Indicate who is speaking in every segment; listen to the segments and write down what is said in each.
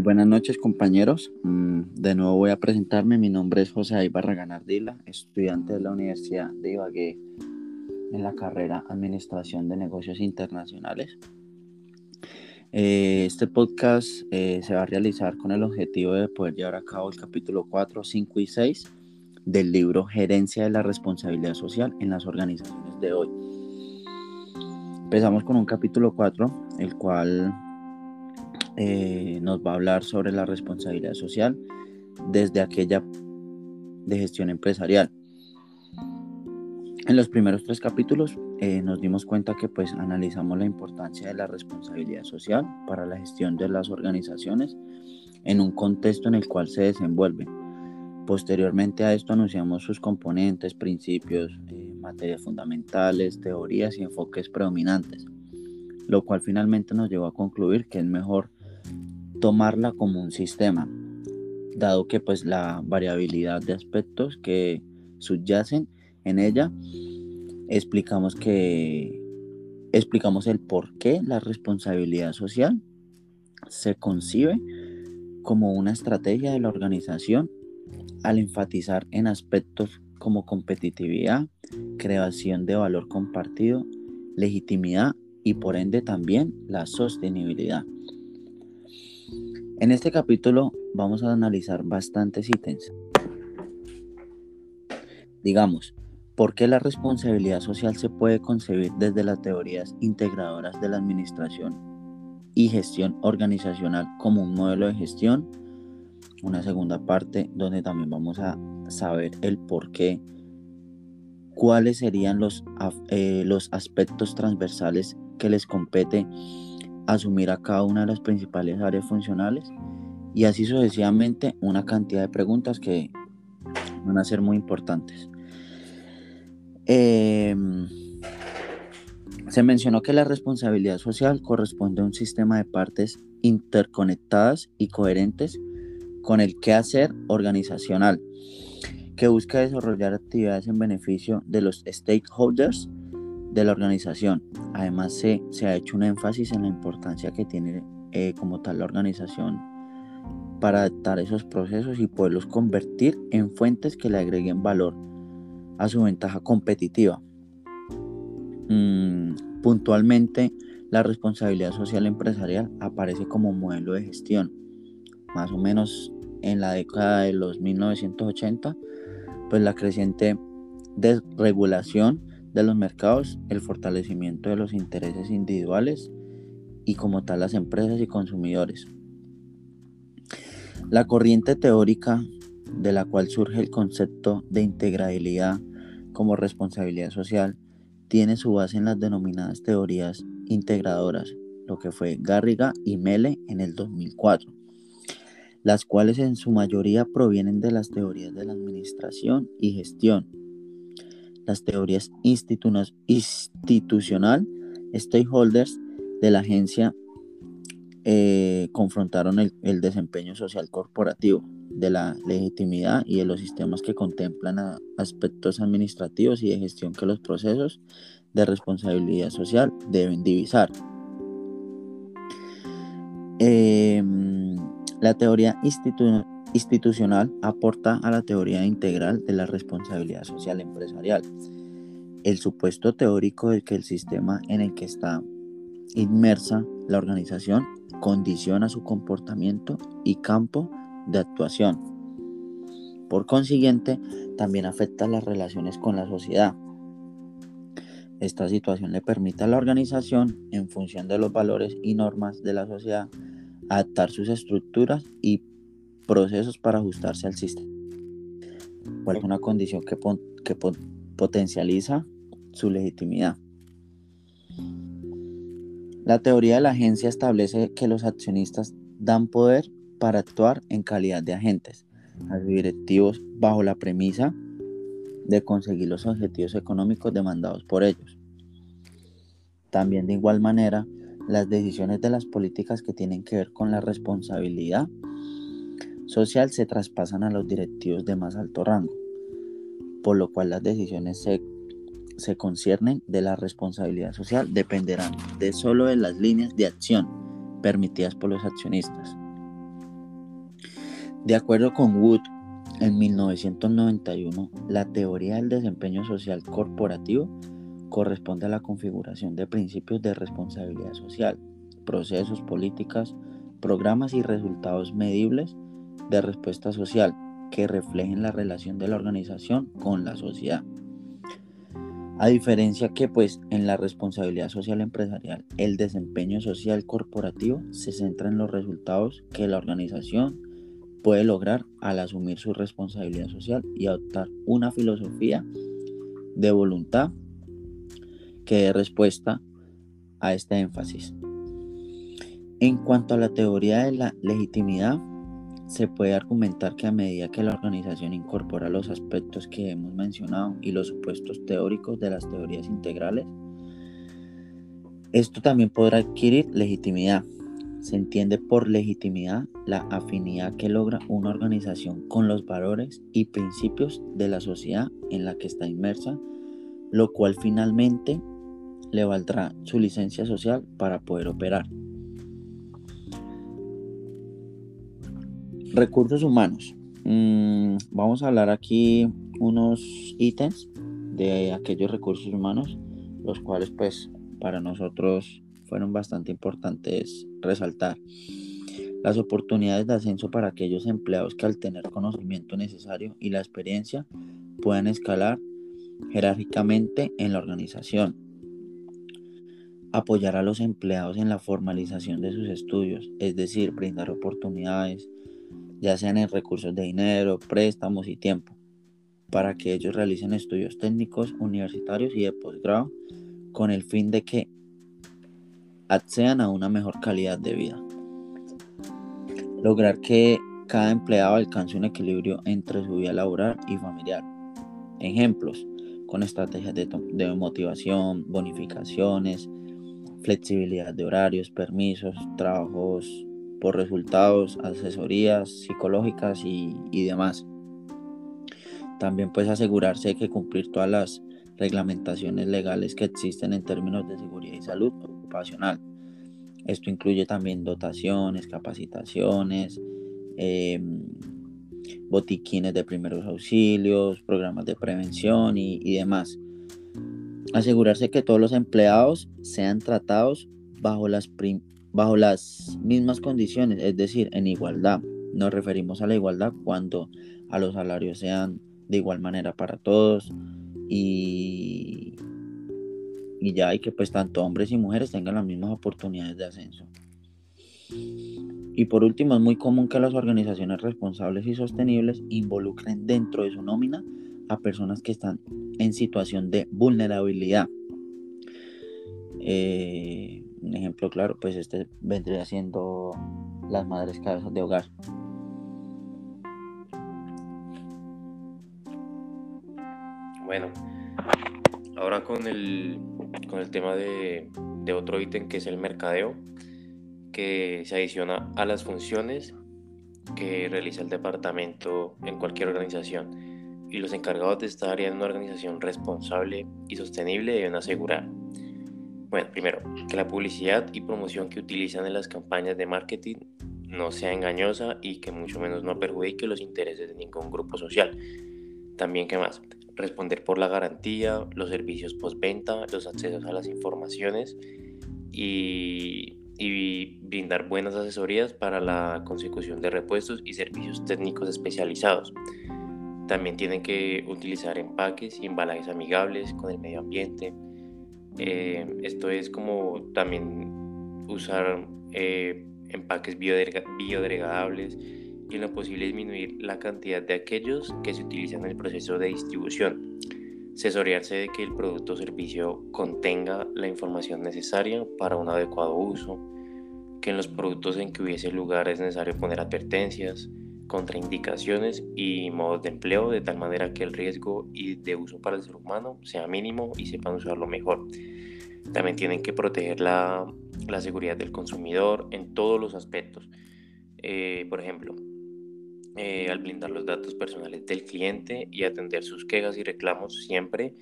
Speaker 1: Buenas noches compañeros. Mm, de nuevo voy a presentarme. Mi nombre es José Ibarragán Ardila, estudiante de la Universidad de Ibagué en la carrera Administración de Negocios Internacionales. Eh, este podcast eh, se va a realizar con el objetivo de poder llevar a cabo el capítulo 4, 5 y 6 del libro Gerencia de la Responsabilidad Social en las Organizaciones de hoy. Empezamos con un capítulo 4, el cual eh, nos va a hablar sobre la responsabilidad social desde aquella de gestión empresarial. En los primeros tres capítulos eh, nos dimos cuenta que pues analizamos la importancia de la responsabilidad social para la gestión de las organizaciones en un contexto en el cual se desenvuelven. Posteriormente a esto anunciamos sus componentes, principios, eh, materias fundamentales, teorías y enfoques predominantes, lo cual finalmente nos llevó a concluir que es mejor tomarla como un sistema, dado que pues la variabilidad de aspectos que subyacen en ella, explicamos que explicamos el por qué la responsabilidad social se concibe como una estrategia de la organización al enfatizar en aspectos como competitividad, creación de valor compartido, legitimidad y por ende también la sostenibilidad. En este capítulo vamos a analizar bastantes ítems. Digamos, ¿por qué la responsabilidad social se puede concebir desde las teorías integradoras de la administración y gestión organizacional como un modelo de gestión? Una segunda parte donde también vamos a saber el por qué, cuáles serían los, eh, los aspectos transversales que les compete asumir a cada una de las principales áreas funcionales y así sucesivamente una cantidad de preguntas que van a ser muy importantes. Em, se mencionó que la responsabilidad social corresponde a un sistema de partes interconectadas y coherentes con el quehacer organizacional que busca desarrollar actividades en beneficio de los stakeholders de la organización. Además, se, se ha hecho un énfasis en la importancia que tiene eh, como tal la organización para adaptar esos procesos y poderlos convertir en fuentes que le agreguen valor a su ventaja competitiva. Mm, puntualmente, la responsabilidad social empresarial aparece como modelo de gestión. Más o menos en la década de los 1980, pues la creciente desregulación de los mercados, el fortalecimiento de los intereses individuales y como tal las empresas y consumidores. La corriente teórica de la cual surge el concepto de integrabilidad como responsabilidad social tiene su base en las denominadas teorías integradoras, lo que fue Garriga y Mele en el 2004, las cuales en su mayoría provienen de las teorías de la administración y gestión, las teorías institucional, stakeholders de la agencia eh, confrontaron el, desempeño social corporativo, de la legitimidad y de los sistemas que contemplan aspectos administrativos y de gestión que los procesos de responsabilidad social deben divisar. Em, la teoría institucional institucional aporta a la teoría integral de la responsabilidad social empresarial. El supuesto teórico de que el sistema en el que está inmersa la organización condiciona su comportamiento y campo de actuación. Por consiguiente, también afecta las relaciones con la sociedad. Esta situación le permite a la organización, en función de los valores y normas de la sociedad, adaptar sus estructuras y procesos para ajustarse al sistema. ¿Cuál es una condición que, que potencializa su legitimidad? La teoría de la agencia establece que los accionistas dan poder para actuar en calidad de agentes a sus directivos bajo la premisa de conseguir los objetivos económicos demandados por ellos. También de igual manera, las decisiones de las políticas que tienen que ver con la responsabilidad social se traspasan a los directivos de más alto rango, por lo cual las decisiones se, se conciernen de la responsabilidad social dependerán de solo de las líneas de acción permitidas por los accionistas. De acuerdo con Wood, en 1991, la teoría del desempeño social corporativo corresponde a la configuración de principios de responsabilidad social, procesos, políticas, programas y resultados medibles de respuesta social que reflejen la relación de la organización con la sociedad. A diferencia que pues en la responsabilidad social empresarial, el desempeño social corporativo se centra en los resultados que la organización puede lograr al asumir su responsabilidad social y adoptar una filosofía de voluntad que dé respuesta a este énfasis. En cuanto a la teoría de la legitimidad, se puede argumentar que a medida que la organización incorpora los aspectos que hemos mencionado y los supuestos teóricos de las teorías integrales, esto también podrá adquirir legitimidad. Se entiende por legitimidad la afinidad que logra una organización con los valores y principios de la sociedad en la que está inmersa, lo cual finalmente le valdrá su licencia social para poder operar. Recursos humanos. Mm, vamos a hablar aquí unos ítems de aquellos recursos humanos, los cuales pues para nosotros fueron bastante importantes resaltar. Las oportunidades de ascenso para aquellos empleados que al tener conocimiento necesario y la experiencia puedan escalar jerárquicamente en la organización. Apoyar a los empleados en la formalización de sus estudios, es decir, brindar oportunidades, ya sean en recursos de dinero, préstamos y tiempo, para que ellos realicen estudios técnicos, universitarios y de posgrado con el fin de que accedan a una mejor calidad de vida. Lograr que cada empleado alcance un equilibrio entre su vida laboral y familiar. Ejemplos, con estrategias de, de motivación, bonificaciones, flexibilidad de horarios, permisos, trabajos por resultados, asesorías psicológicas y, demás. También pues asegurarse de que cumplir todas las reglamentaciones legales que existen en términos de seguridad y salud ocupacional. Esto incluye también dotaciones, capacitaciones, em, botiquines de primeros auxilios, programas de prevención y, y demás. Asegurarse que todos los empleados sean tratados bajo las, bajo las mismas condiciones, es decir, en igualdad. Nos referimos a la igualdad cuando a los salarios sean de igual manera para todos y, ya hay que pues tanto hombres y mujeres tengan las mismas oportunidades de ascenso. Y por último, es muy común que las organizaciones responsables y sostenibles involucren dentro de su nómina a personas que están en situación de vulnerabilidad. Eh, un ejemplo claro, pues este vendría siendo las madres cabezas de hogar.
Speaker 2: Bueno, ahora con el, con el tema de, de otro ítem que es el mercadeo, que se adiciona a las funciones que realiza el departamento en cualquier organización y los encargados de esta área en una organización responsable y sostenible deben asegurar bueno, primero, que la publicidad y promoción que utilizan en las campañas de marketing no sea engañosa y que mucho menos no perjudique los intereses de ningún grupo social. También, ¿qué más? Responder por la garantía, los servicios postventa, los accesos a las informaciones y, y brindar buenas asesorías para la consecución de repuestos y servicios técnicos especializados. También tienen que utilizar empaques y embalajes amigables con el medio ambiente, eh, esto es como también usar eh, empaques biodegradables y en lo posible disminuir la cantidad de aquellos que se utilizan en el proceso de distribución. Asesorearse de que el producto o servicio contenga la información necesaria para un adecuado uso, que en los productos en que hubiese lugar es necesario poner advertencias, contraindicaciones y modos de empleo de tal manera que el riesgo y de uso para el ser humano sea mínimo y sepan usarlo mejor. También tienen que proteger la, seguridad del consumidor en todos los aspectos. Eh, por ejemplo, eh, al blindar los datos personales del cliente y atender sus quejas y reclamos siempre,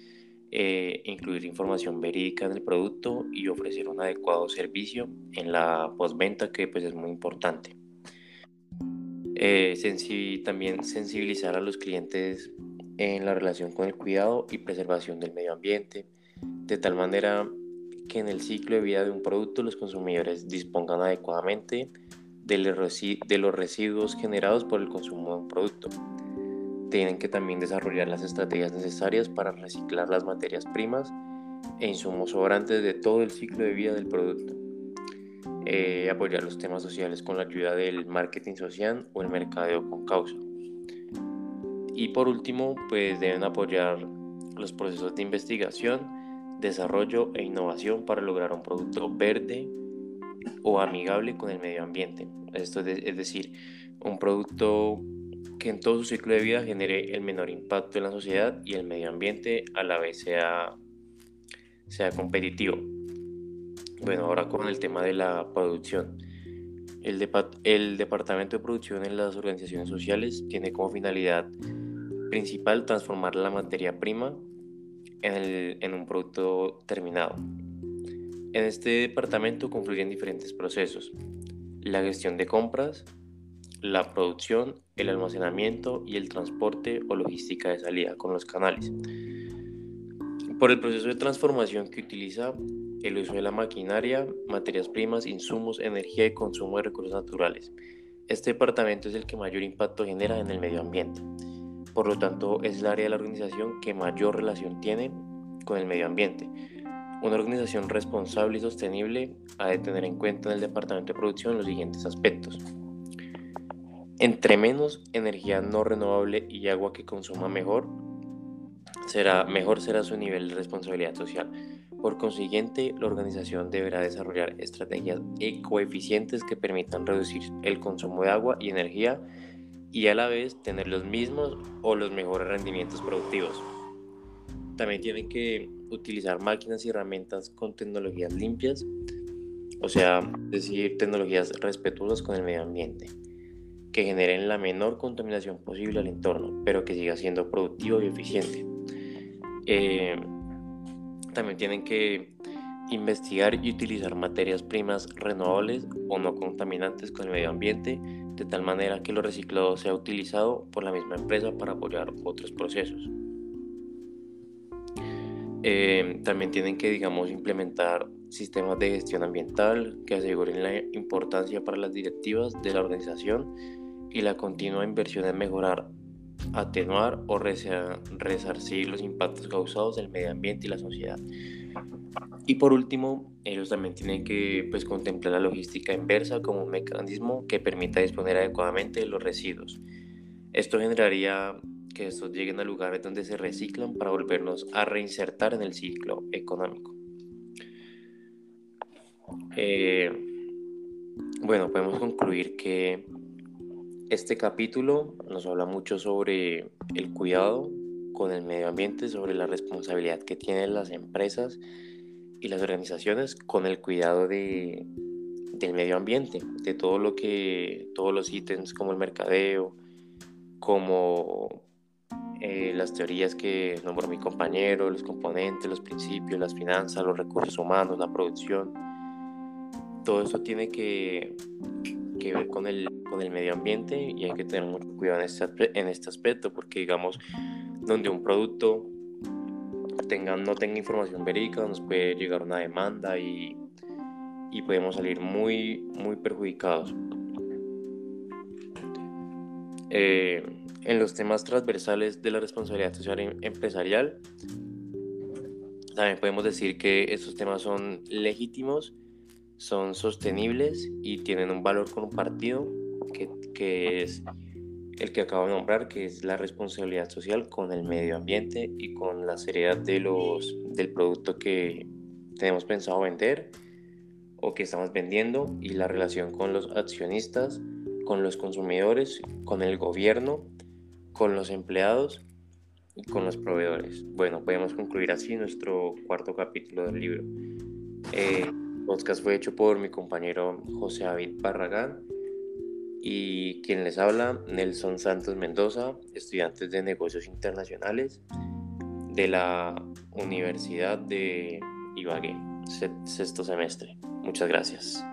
Speaker 2: eh, incluir información verídica del producto y ofrecer un adecuado servicio en la postventa que pues es muy importante. Eh, también sensibilizar a los clientes en la relación con el cuidado y preservación del medio ambiente, de tal manera que en el ciclo de vida de un producto los consumidores dispongan adecuadamente de los residuos generados por el consumo de un producto. Tienen que también desarrollar las estrategias necesarias para reciclar las materias primas e insumos sobrantes de todo el ciclo de vida del producto. Eh, apoyar los temas sociales con la ayuda del marketing social o el mercadeo con causa. Y por último, pues deben apoyar los procesos de investigación, desarrollo e innovación para lograr un producto verde o amigable con el medio ambiente. Esto es decir, un producto que en todo su ciclo de vida genere el menor impacto en la sociedad y el medio ambiente a la vez sea, sea competitivo. Bueno, ahora con el tema de la producción. El, el Departamento de Producción en las organizaciones sociales tiene como finalidad principal transformar la materia prima en, en un producto terminado. En este departamento confluyen diferentes procesos. La gestión de compras, la producción, el almacenamiento y el transporte o logística de salida con los canales. Por el proceso de transformación que utiliza el uso de la maquinaria, materias primas, insumos, energía y consumo de recursos naturales. Este departamento es el que mayor impacto genera en el medio ambiente. Por lo tanto, es el área de la organización que mayor relación tiene con el medio ambiente. Una organización responsable y sostenible ha de tener en cuenta en el departamento de producción los siguientes aspectos. Entre menos energía no renovable y agua que consuma mejor, será, mejor será su nivel de responsabilidad social. Por consiguiente, la organización deberá desarrollar estrategias ecoeficientes que permitan reducir el consumo de agua y energía y a la vez tener los mismos o los mejores rendimientos productivos. También tienen que utilizar máquinas y herramientas con tecnologías limpias, o sea, decir, tecnologías respetuosas con el medio ambiente que generen la menor contaminación posible al entorno, pero que siga siendo productivo y eficiente. Eh, también tienen que investigar y utilizar materias primas renovables o no contaminantes con el medio ambiente, de tal manera que lo reciclado sea utilizado por la misma empresa para apoyar otros procesos. Eh, también tienen que, digamos, implementar sistemas de gestión ambiental que aseguren la importancia para las directivas de la organización y la continua inversión en mejorar, atenuar o resarcir los impactos causados del medio ambiente y la sociedad. Y por último, ellos también tienen que pues, contemplar la logística inversa como un mecanismo que permita disponer adecuadamente de los residuos. Esto generaría que estos lleguen a lugares donde se reciclan para volvernos a reinsertar en el ciclo económico. Eh, bueno, podemos concluir que este capítulo nos habla mucho sobre el cuidado con el medio ambiente, sobre la responsabilidad que tienen las empresas y las organizaciones con el cuidado de, del medio ambiente, de todo lo que, todos los ítems como el mercadeo, como eh, las teorías que nombró mi compañero, los componentes, los principios, las finanzas, los recursos humanos, la producción. Todo eso tiene que, que ver con el, con el medio ambiente y hay que tener mucho cuidado en este, en este aspecto porque digamos donde un producto tenga, no tenga información verídica nos puede llegar una demanda y, y podemos salir muy, muy perjudicados. Eh, en los temas transversales de la responsabilidad social em, empresarial, también podemos decir que estos temas son legítimos son sostenibles y tienen un valor compartido que, que es el que acabo de nombrar, que es la responsabilidad social con el medio ambiente y con la seriedad de los, del producto que tenemos pensado vender o que estamos vendiendo y la relación con los accionistas, con los consumidores, con el gobierno, con los empleados y con los proveedores. Bueno, podemos concluir así nuestro cuarto capítulo del libro. Eh, podcast fue hecho por mi compañero José David Barragán y quien les habla, Nelson Santos Mendoza, estudiante de negocios internacionales de la Universidad de Ibagué, sexto semestre. Muchas gracias.